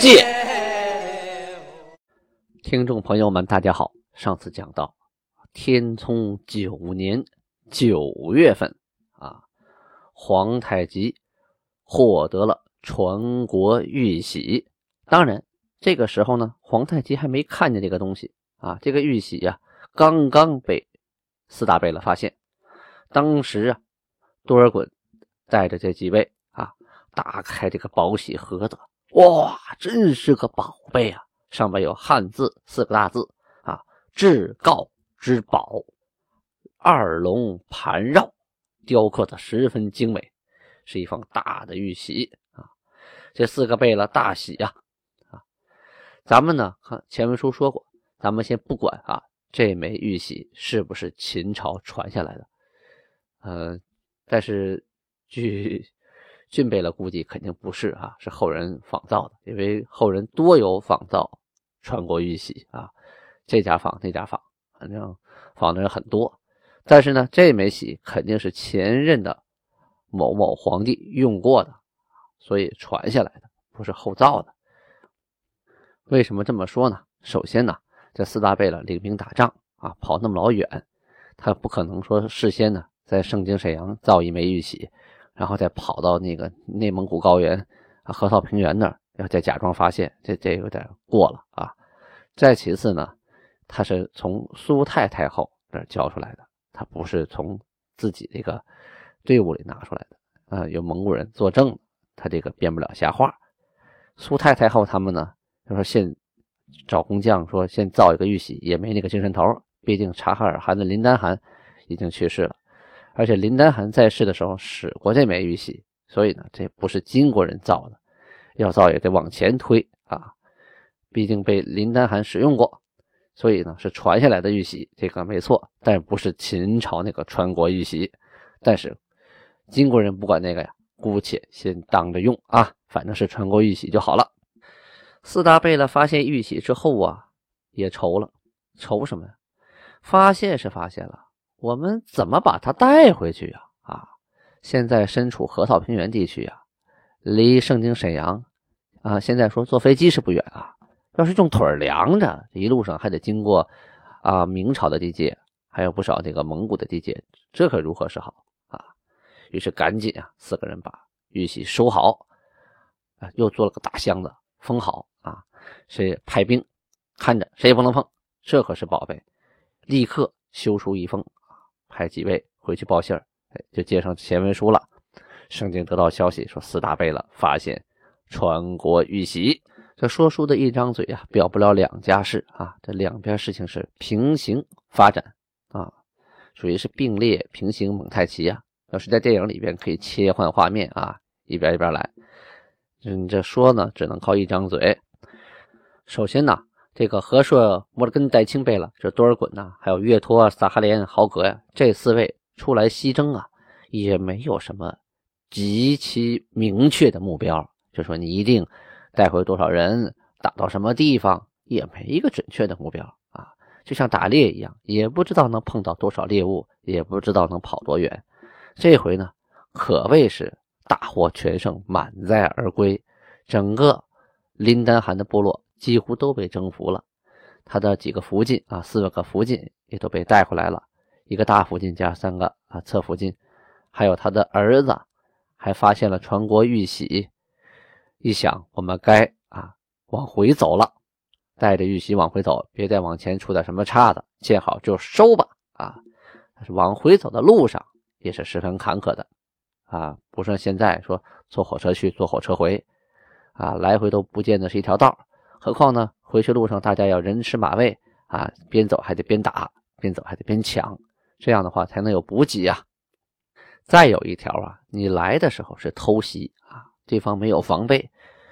鉴》。听众朋友们，大家好。上次讲到，天聪九年九月份啊，皇太极获得了传国玉玺。当然，这个时候呢，皇太极还没看见这个东西啊。这个玉玺呀，刚刚被四大贝勒发现。当时啊，多尔衮带着这几位啊，打开这个宝玺盒子，哇，真是个宝贝啊！上面有汉字四个大字啊，“至高之宝”，二龙盘绕，雕刻的十分精美，是一方大的玉玺啊。这四个贝勒大喜呀啊！咱们呢，看前文书说过，咱们先不管啊，这枚玉玺是不是秦朝传下来的，呃，但是据俊贝勒估计，肯定不是啊，是后人仿造的，因为后人多有仿造。传国玉玺啊，这家仿那家仿，反正仿的人很多。但是呢，这枚玺肯定是前任的某某皇帝用过的，所以传下来的，不是后造的。为什么这么说呢？首先呢，这四大贝勒领兵打仗啊，跑那么老远，他不可能说事先呢在盛京沈阳造一枚玉玺，然后再跑到那个内蒙古高原河套平原那儿。然后再假装发现，这这有点过了啊！再其次呢，他是从苏太太后那教出来的，他不是从自己这个队伍里拿出来的啊。有蒙古人作证，他这个编不了瞎话。苏太太后他们呢，就说现找工匠说先造一个玉玺，也没那个精神头。毕竟察哈尔汗的林丹汗已经去世了，而且林丹汗在世的时候使过这枚玉玺，所以呢，这不是金国人造的。要造也得往前推啊，毕竟被林丹汗使用过，所以呢是传下来的玉玺，这个没错，但是不是秦朝那个传国玉玺。但是金国人不管那个呀，姑且先当着用啊，反正是传国玉玺就好了。四大贝勒发现玉玺之后啊，也愁了，愁什么呀？发现是发现了，我们怎么把它带回去呀？啊，现在身处河套平原地区呀，离盛京沈阳。啊，现在说坐飞机是不远啊，要是用腿量着，一路上还得经过啊明朝的地界，还有不少这个蒙古的地界，这可如何是好啊？于是赶紧啊，四个人把玉玺收好，啊，又做了个大箱子封好啊，谁派兵看着，谁也不能碰，这可是宝贝，立刻修书一封，派几位回去报信儿，哎，就接上前文书了。圣经得到消息说，四大贝勒发现。传国玉玺，这说书的一张嘴啊，表不了两家事啊。这两边事情是平行发展啊，属于是并列平行蒙太奇啊。要是在电影里边可以切换画面啊，一边一边来。嗯，这说呢，只能靠一张嘴。首先呢，这个和硕、摩尔根、戴钦贝勒，这多尔衮呐，还有岳托、萨哈连、豪格呀，这四位出来西征啊，也没有什么极其明确的目标。就说你一定带回多少人，打到什么地方，也没一个准确的目标啊，就像打猎一样，也不知道能碰到多少猎物，也不知道能跑多远。这回呢，可谓是大获全胜，满载而归。整个林丹汗的部落几乎都被征服了，他的几个福晋啊，四个福晋也都被带回来了，一个大福晋加三个啊侧福晋，还有他的儿子，还发现了传国玉玺。一想，我们该啊往回走了，带着玉玺往回走，别再往前出点什么岔子，见好就收吧啊！往回走的路上也是十分坎坷的啊，不像现在说坐火车去，坐火车回啊，来回都不见得是一条道。何况呢，回去路上大家要人吃马喂啊，边走还得边打，边走还得边抢，这样的话才能有补给啊。再有一条啊，你来的时候是偷袭啊。对方没有防备，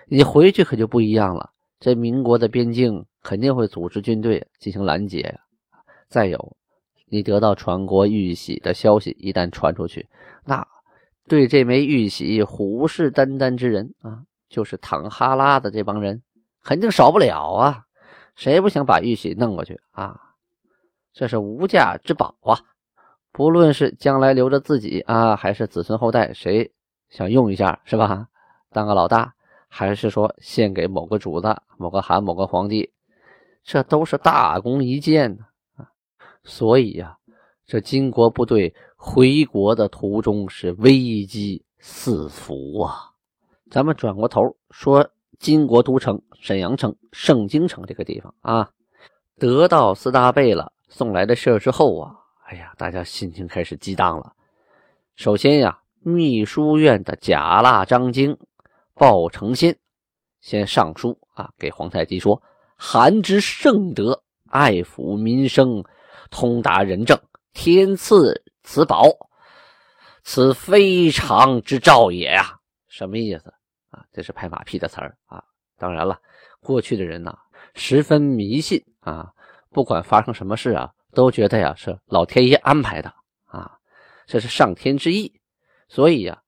你回去可就不一样了。这民国的边境肯定会组织军队进行拦截。再有，你得到传国玉玺的消息一旦传出去，那对这枚玉玺虎视眈眈之人啊，就是唐哈拉的这帮人，肯定少不了啊。谁不想把玉玺弄过去啊？这是无价之宝啊！不论是将来留着自己啊，还是子孙后代，谁想用一下是吧？当个老大。还是说献给某个主子、某个韩、某个皇帝，这都是大功一件呢啊！所以呀，这金国部队回国的途中是危机四伏啊。咱们转过头说，金国都城沈阳城、盛京城这个地方啊，得到四大贝勒送来的事儿之后啊，哎呀，大家心情开始激荡了。首先呀，秘书院的贾腊张京。鲍承先先上书啊，给皇太极说：“韩之圣德，爱抚民生，通达仁政，天赐此宝，此非常之兆也呀！”什么意思啊？这是拍马屁的词儿啊！当然了，过去的人呐，十分迷信啊，不管发生什么事啊，都觉得呀是老天爷安排的啊，这是上天之意，所以呀。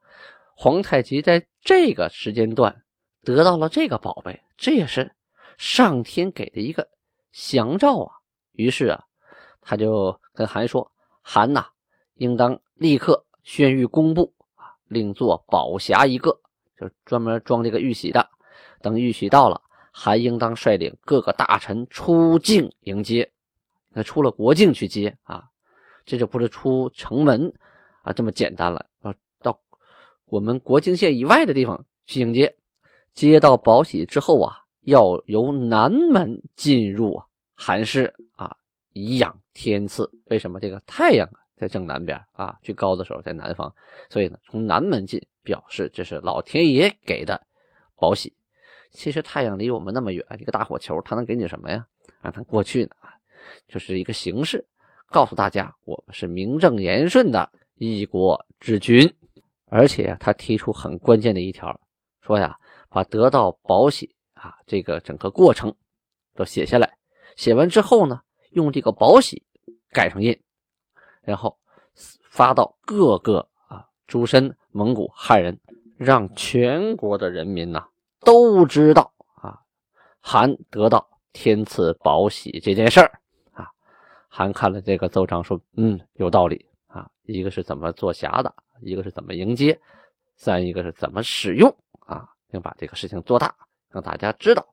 皇太极在这个时间段得到了这个宝贝，这也是上天给的一个祥兆啊。于是啊，他就跟韩说：“韩呐，应当立刻宣谕工部啊，另做宝匣一个，就专门装这个玉玺的。等玉玺到了，韩应当率领各个大臣出境迎接。那出了国境去接啊，这就不是出城门啊这么简单了。”到我们国境线以外的地方去迎接，接到宝玺之后啊，要由南门进入韩室啊，以养天赐。为什么这个太阳啊在正南边啊？最高的时候在南方，所以呢，从南门进，表示这是老天爷给的宝玺。其实太阳离我们那么远，一个大火球，它能给你什么呀？啊，它过去呢，就是一个形式，告诉大家我们是名正言顺的一国之君。而且他提出很关键的一条，说呀，把得到宝玺啊这个整个过程都写下来，写完之后呢，用这个宝玺盖上印，然后发到各个啊诸身蒙古汉人，让全国的人民呐都知道啊，韩得到天赐宝玺这件事儿啊。韩看了这个奏章说，嗯，有道理啊，一个是怎么做匣的。一个是怎么迎接，三一个是怎么使用啊？要把这个事情做大，让大家知道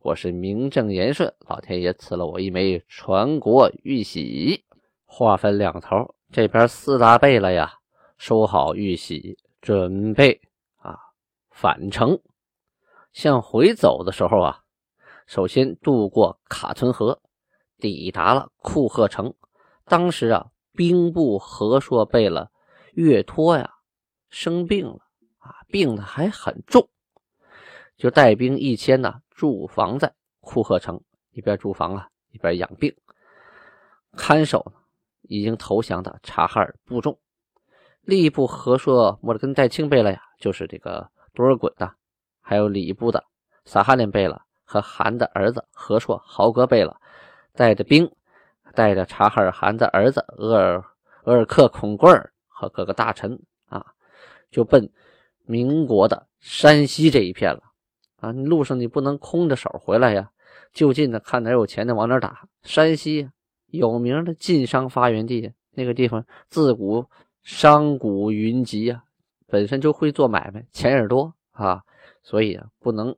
我是名正言顺，老天爷赐了我一枚传国玉玺。话分两头，这边四大贝勒呀，收好玉玺，准备啊返程。向回走的时候啊，首先渡过卡村河，抵达了库赫城。当时啊，兵部和硕贝勒。岳托呀，生病了啊，病的还很重，就带兵一千呢，驻防在库赫城，一边驻防啊，一边养病。看守呢，已经投降的察哈尔部众，吏部和硕莫尔根代清贝勒呀，就是这个多尔衮的，还有礼部的撒哈林贝勒和汗的儿子和硕豪格贝勒，带着兵，带着察哈尔汗的儿子额尔额尔克孔贵尔。和各个大臣啊，就奔民国的山西这一片了啊！路上你不能空着手回来呀，就近的看哪有钱的往哪打。山西有名的晋商发源地，那个地方自古商贾云集啊，本身就会做买卖，钱也多啊，所以啊，不能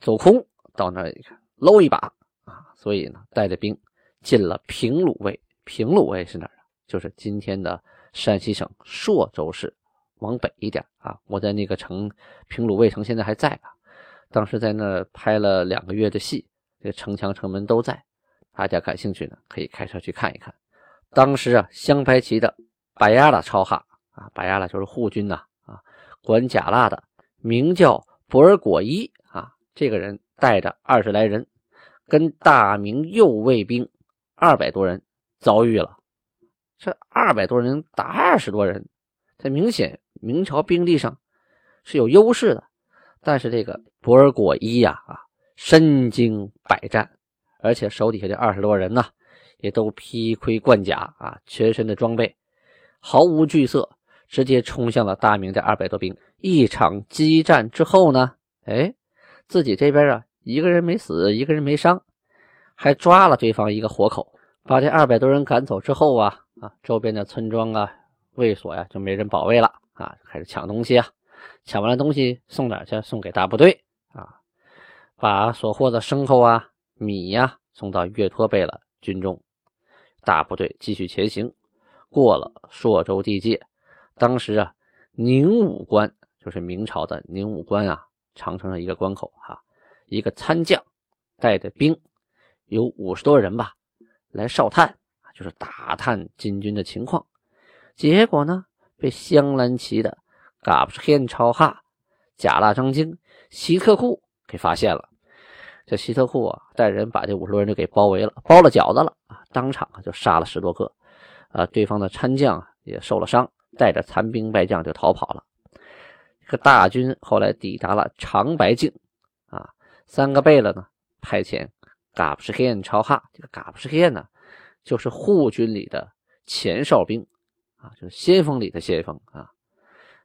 走空到那一看搂一把啊！所以呢，带着兵进了平鲁卫。平鲁卫是哪儿啊？就是今天的。山西省朔州市往北一点啊，我在那个城平鲁卫城现在还在啊。当时在那拍了两个月的戏，这城墙城门都在。大家感兴趣呢，可以开车去看一看。当时啊，镶白旗的白牙拉超哈啊，白牙拉就是护军呐啊，管甲腊的名叫博尔果伊啊，这个人带着二十来人，跟大明右卫兵二百多人遭遇了。这二百多人打二十多人，这明显明朝兵力上是有优势的。但是这个博尔果伊呀啊，身经百战，而且手底下这二十多人呢，也都披盔贯甲啊，全身的装备毫无惧色，直接冲向了大明这二百多兵。一场激战之后呢，哎，自己这边啊，一个人没死，一个人没伤，还抓了对方一个活口。把这二百多人赶走之后啊，啊，周边的村庄啊、卫所呀，就没人保卫了啊，开始抢东西啊。抢完了东西送哪去？送给大部队啊，把所获的牲口啊、米呀送到岳托贝勒军中。大部队继续前行，过了朔州地界。当时啊，宁武关就是明朝的宁武关啊，长城的一个关口哈。一个参将带着兵，有五十多人吧，来哨探就是打探金军的情况。结果呢，被镶蓝旗的。嘎布什罕超哈、贾拉张京、希特库给发现了。这希特库啊，带人把这五十多人就给包围了，包了饺子了啊！当场就杀了十多个。啊，对方的参将也受了伤，带着残兵败将就逃跑了。这个大军后来抵达了长白境啊，三个贝勒呢派遣嘎布什罕超哈，这个嘎布什罕呢就是护军里的前哨兵啊，就是先锋里的先锋啊。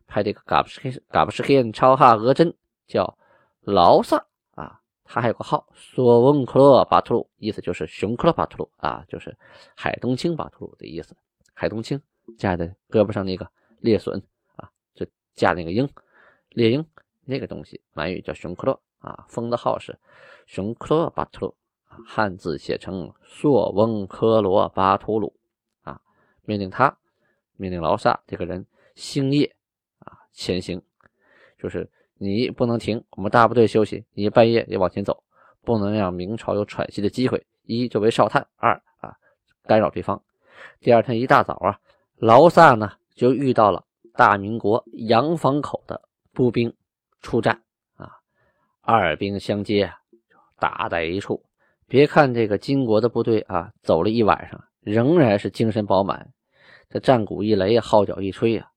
派这个嘎布什黑嘎布什黑超哈额真叫劳萨，他还有个号索翁克洛巴图鲁，意思就是熊克洛巴图鲁啊，就是海东青巴图鲁的意思。海东青架在胳膊上那个猎隼啊，就架那个鹰猎鹰那个东西，满语叫熊克洛啊，封的号是熊克洛巴图鲁，汉字写成索翁克罗巴图鲁啊，命令他命令劳萨这个人星夜啊。前行，就是你不能停，我们大部队休息，你半夜也往前走，不能让明朝有喘息的机会。一作为哨探，二啊干扰对方。第二天一大早啊，劳萨呢就遇到了大明国洋房口的步兵出战啊，二兵相接，打在一处。别看这个金国的部队啊，走了一晚上，仍然是精神饱满，这战鼓一擂，号角一吹呀。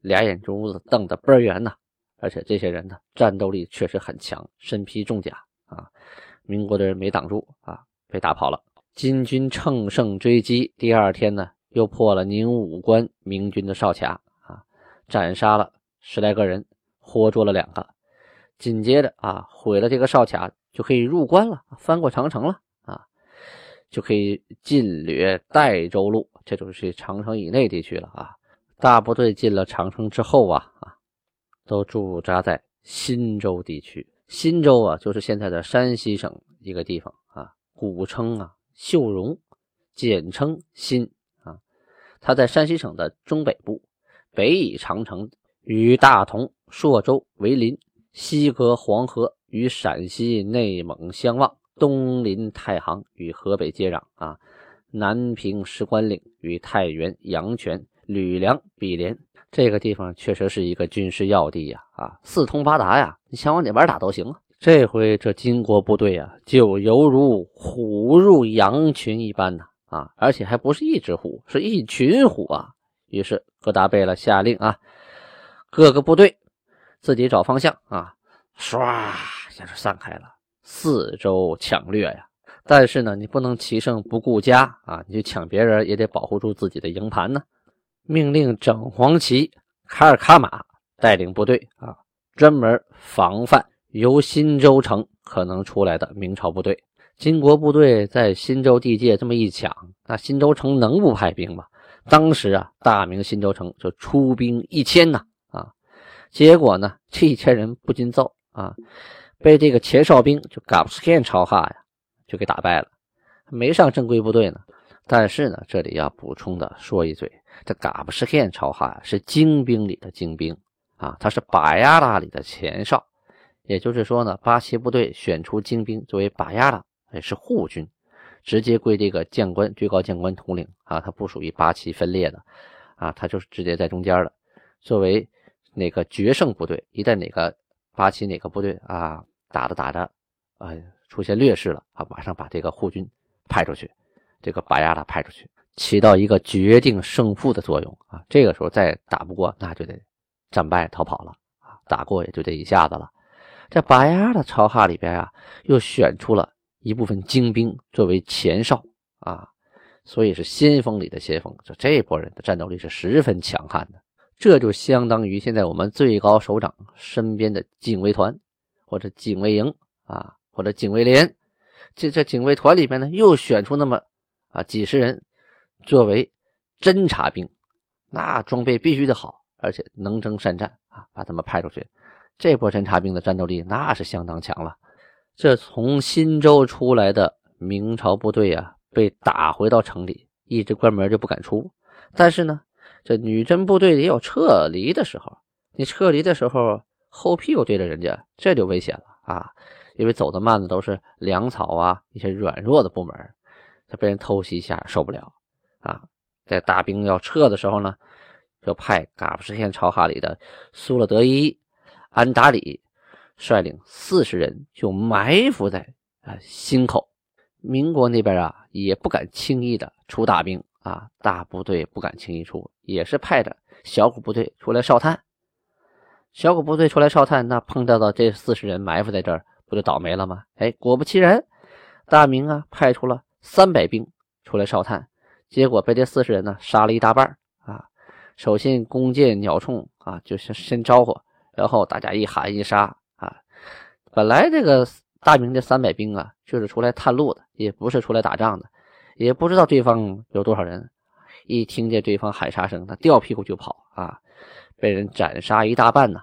俩眼珠子瞪得倍儿圆呐，而且这些人呢，战斗力确实很强，身披重甲啊。民国的人没挡住啊，被打跑了。金军乘胜追击，第二天呢，又破了宁武关明军的哨卡啊，斩杀了十来个人，活捉了两个。紧接着啊，毁了这个哨卡，就可以入关了，翻过长城了啊，就可以进掠代州路，这就是长城以内地区了啊。大部队进了长城之后啊啊，都驻扎在忻州地区。忻州啊，就是现在的山西省一个地方啊，古称啊秀容，简称新啊。它在山西省的中北部，北倚长城，与大同、朔州为邻；西隔黄河，与陕西、内蒙相望；东临太行，与河北接壤啊；南平石关岭，与太原、阳泉。吕梁比连这个地方确实是一个军事要地呀，啊，四通八达呀，你想往哪边打都行啊。这回这金国部队啊，就犹如虎入羊群一般呐，啊，而且还不是一只虎，是一群虎啊。于是哥达贝勒下令啊，各个部队自己找方向啊，唰，一下就散开了，四周抢掠呀。但是呢，你不能骑胜不顾家啊，你去抢别人也得保护住自己的营盘呢。命令整黄旗、卡尔卡马带领部队啊，专门防范由新州城可能出来的明朝部队。金国部队在新州地界这么一抢，那新州城能不派兵吗？当时啊，大明新州城就出兵一千呐啊，结果呢，这一千人不禁揍啊，被这个前哨兵就嘎布斯罕超哈呀，就给打败了，没上正规部队呢。但是呢，这里要补充的说一嘴，这嘎布什罕超哈是精兵里的精兵啊，他是巴亚拉里的前哨，也就是说呢，八旗部队选出精兵作为巴亚拉，也是护军，直接归这个将官最高将官统领啊，他不属于八旗分裂的啊，他就是直接在中间的，作为哪个决胜部队，一旦哪个八旗哪个部队啊打着打着啊出现劣势了啊，马上把这个护军派出去。这个把亚拉派出去，起到一个决定胜负的作用啊！这个时候再打不过，那就得战败逃跑了啊！打过也就这一下子了。这拔牙的朝哈里边啊，又选出了一部分精兵作为前哨啊，所以是先锋里的先锋。就这波人的战斗力是十分强悍的，这就相当于现在我们最高首长身边的警卫团或者警卫营啊，或者警卫连。这这警卫团里边呢，又选出那么啊几十人作为侦察兵，那装备必须得好，而且能征善战啊，把他们派出去。这波侦察兵的战斗力那是相当强了。这从新州出来的明朝部队啊，被打回到城里，一直关门就不敢出。但是呢，这女真部队也有撤离的时候，你撤离的时候后屁股对着人家，这就危险了啊！因为走得慢的都是粮草啊，一些软弱的部门，他被人偷袭一下受不了啊。在大兵要撤的时候呢，就派噶布什县朝哈里的苏勒德伊。安达里率领四十人就埋伏在啊新口，民国那边啊也不敢轻易的出大兵啊，大部队不敢轻易出，也是派着小股部队出来哨探。小股部队出来哨探，那碰到的这四十人埋伏在这儿，不就倒霉了吗？哎，果不其然，大明啊派出了三百兵出来哨探，结果被这四十人呢杀了一大半啊。首先弓箭鸟铳啊，就是先招呼。然后大家一喊一杀啊！本来这个大明这三百兵啊，就是出来探路的，也不是出来打仗的，也不知道对方有多少人。一听见对方喊杀声，他掉屁股就跑啊！被人斩杀一大半呢，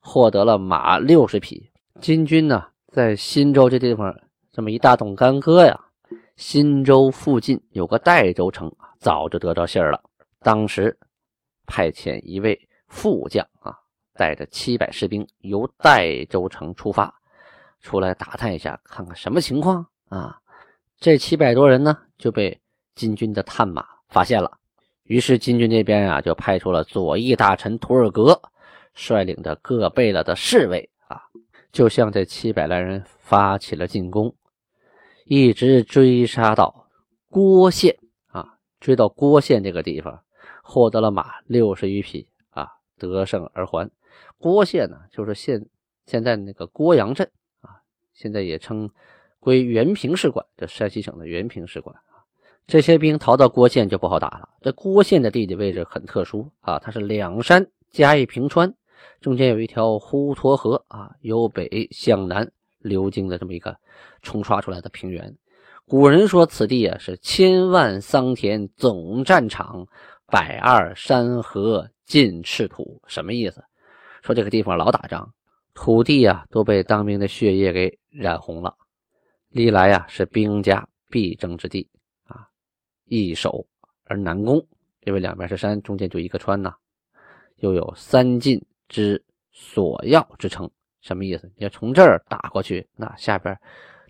获得了马六十匹。金军呢，在新州这地方这么一大动干戈呀。新州附近有个代州城，早就得到信儿了。当时派遣一位副将啊。带着七百士兵由代州城出发，出来打探一下，看看什么情况啊？这七百多人呢，就被金军的探马发现了。于是金军这边啊，就派出了左翼大臣图尔格率领着各贝勒的侍卫啊，就向这七百来人发起了进攻，一直追杀到郭县啊，追到郭县这个地方，获得了马六十余匹啊，得胜而还。郭县呢，就是现现在那个郭阳镇啊，现在也称归原平市管，这山西省的原平市管。这些兵逃到郭县就不好打了。这郭县的地理位置很特殊啊，它是两山加一平川，中间有一条滹沱河啊，由北向南流经的这么一个冲刷出来的平原。古人说此地啊是千万桑田总战场，百二山河尽赤土，什么意思？说这个地方老打仗，土地啊都被当兵的血液给染红了，历来啊是兵家必争之地啊，易守而难攻，因为两边是山，中间就一个川呐，又有三晋之锁钥之称，什么意思？你要从这儿打过去，那下边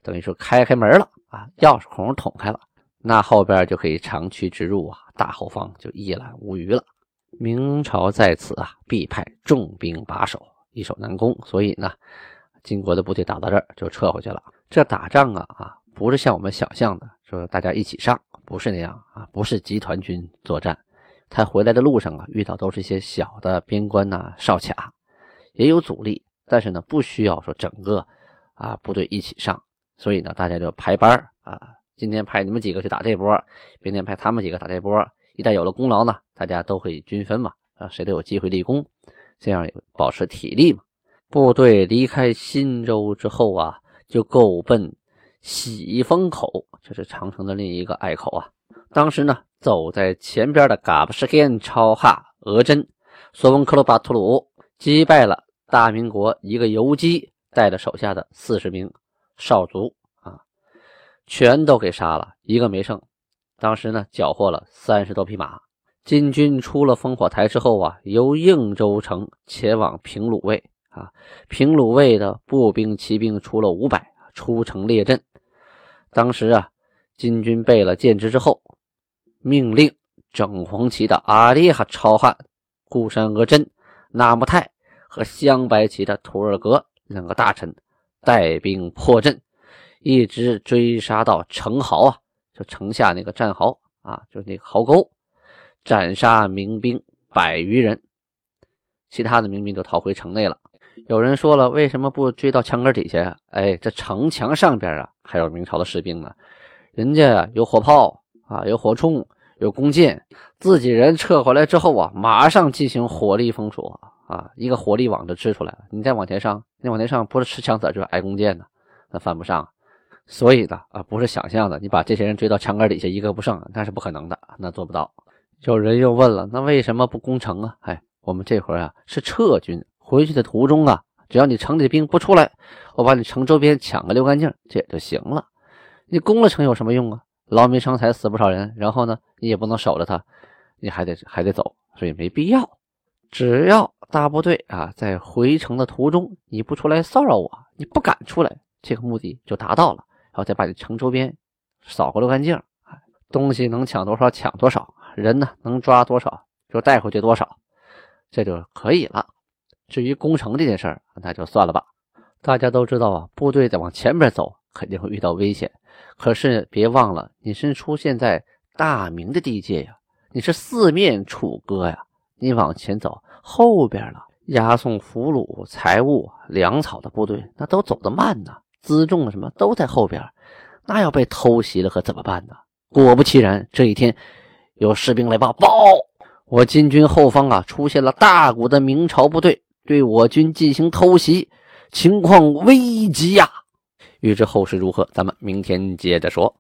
等于说开开门了啊，钥匙孔捅开了，那后边就可以长驱直入啊，大后方就一览无余了。明朝在此啊，必派重兵把守，易守难攻。所以呢，金国的部队打到这儿就撤回去了。这打仗啊啊，不是像我们想象的说大家一起上，不是那样啊，不是集团军作战。他回来的路上啊，遇到都是一些小的边关呐、哨卡，也有阻力，但是呢，不需要说整个啊部队一起上。所以呢，大家就排班啊，今天派你们几个去打这波，明天派他们几个打这波。一旦有了功劳呢，大家都会均分嘛，啊，谁都有机会立功，这样保持体力嘛。部队离开新州之后啊，就够奔喜峰口，这是长城的另一个隘口啊。当时呢，走在前边的嘎布什干超哈额真索翁克鲁巴图鲁击败了大明国一个游击带着手下的四十名少卒啊，全都给杀了，一个没剩。当时呢，缴获了三十多匹马。金军出了烽火台之后啊，由应州城前往平鲁卫啊。平鲁卫的步兵、骑兵出了五百，出城列阵。当时啊，金军备了箭支之后，命令整黄旗的阿里哈超汉固山额真、纳木泰和镶白旗的图尔格两个大臣带兵破阵，一直追杀到城壕啊。就城下那个战壕啊，就是那个壕沟，斩杀民兵百余人，其他的民兵都逃回城内了。有人说了，为什么不追到墙根底下呀？哎，这城墙上边啊，还有明朝的士兵呢，人家有火炮啊，有火铳，有弓箭，自己人撤回来之后啊，马上进行火力封锁啊，一个火力网就支出来了。你再往前上，你往前上，不是吃枪子就是挨弓箭呢，那犯不上。所以呢，啊，不是想象的，你把这些人追到墙根底下一个不剩，那是不可能的，那做不到。有人又问了，那为什么不攻城啊？哎，我们这会啊是撤军，回去的途中啊，只要你城里的兵不出来，我把你城周边抢个溜干净，这也就行了。你攻了城有什么用啊？劳民伤财，死不少人，然后呢，你也不能守着他，你还得还得走，所以没必要。只要大部队啊在回城的途中，你不出来骚扰我，你不敢出来，这个目的就达到了。然后再把你城周边扫个溜干净，东西能抢多少抢多少，人呢能抓多少就带回去多少，这就可以了。至于攻城这件事儿，那就算了吧。大家都知道啊，部队在往前面走肯定会遇到危险，可是别忘了，你是出现在大明的地界呀，你是四面楚歌呀，你往前走，后边了押送俘虏、财物、粮草的部队，那都走得慢呢。辎重什么都在后边，那要被偷袭了可怎么办呢？果不其然，这一天有士兵来报：报，我金军后方啊出现了大股的明朝部队，对我军进行偷袭，情况危急呀！欲知后事如何，咱们明天接着说。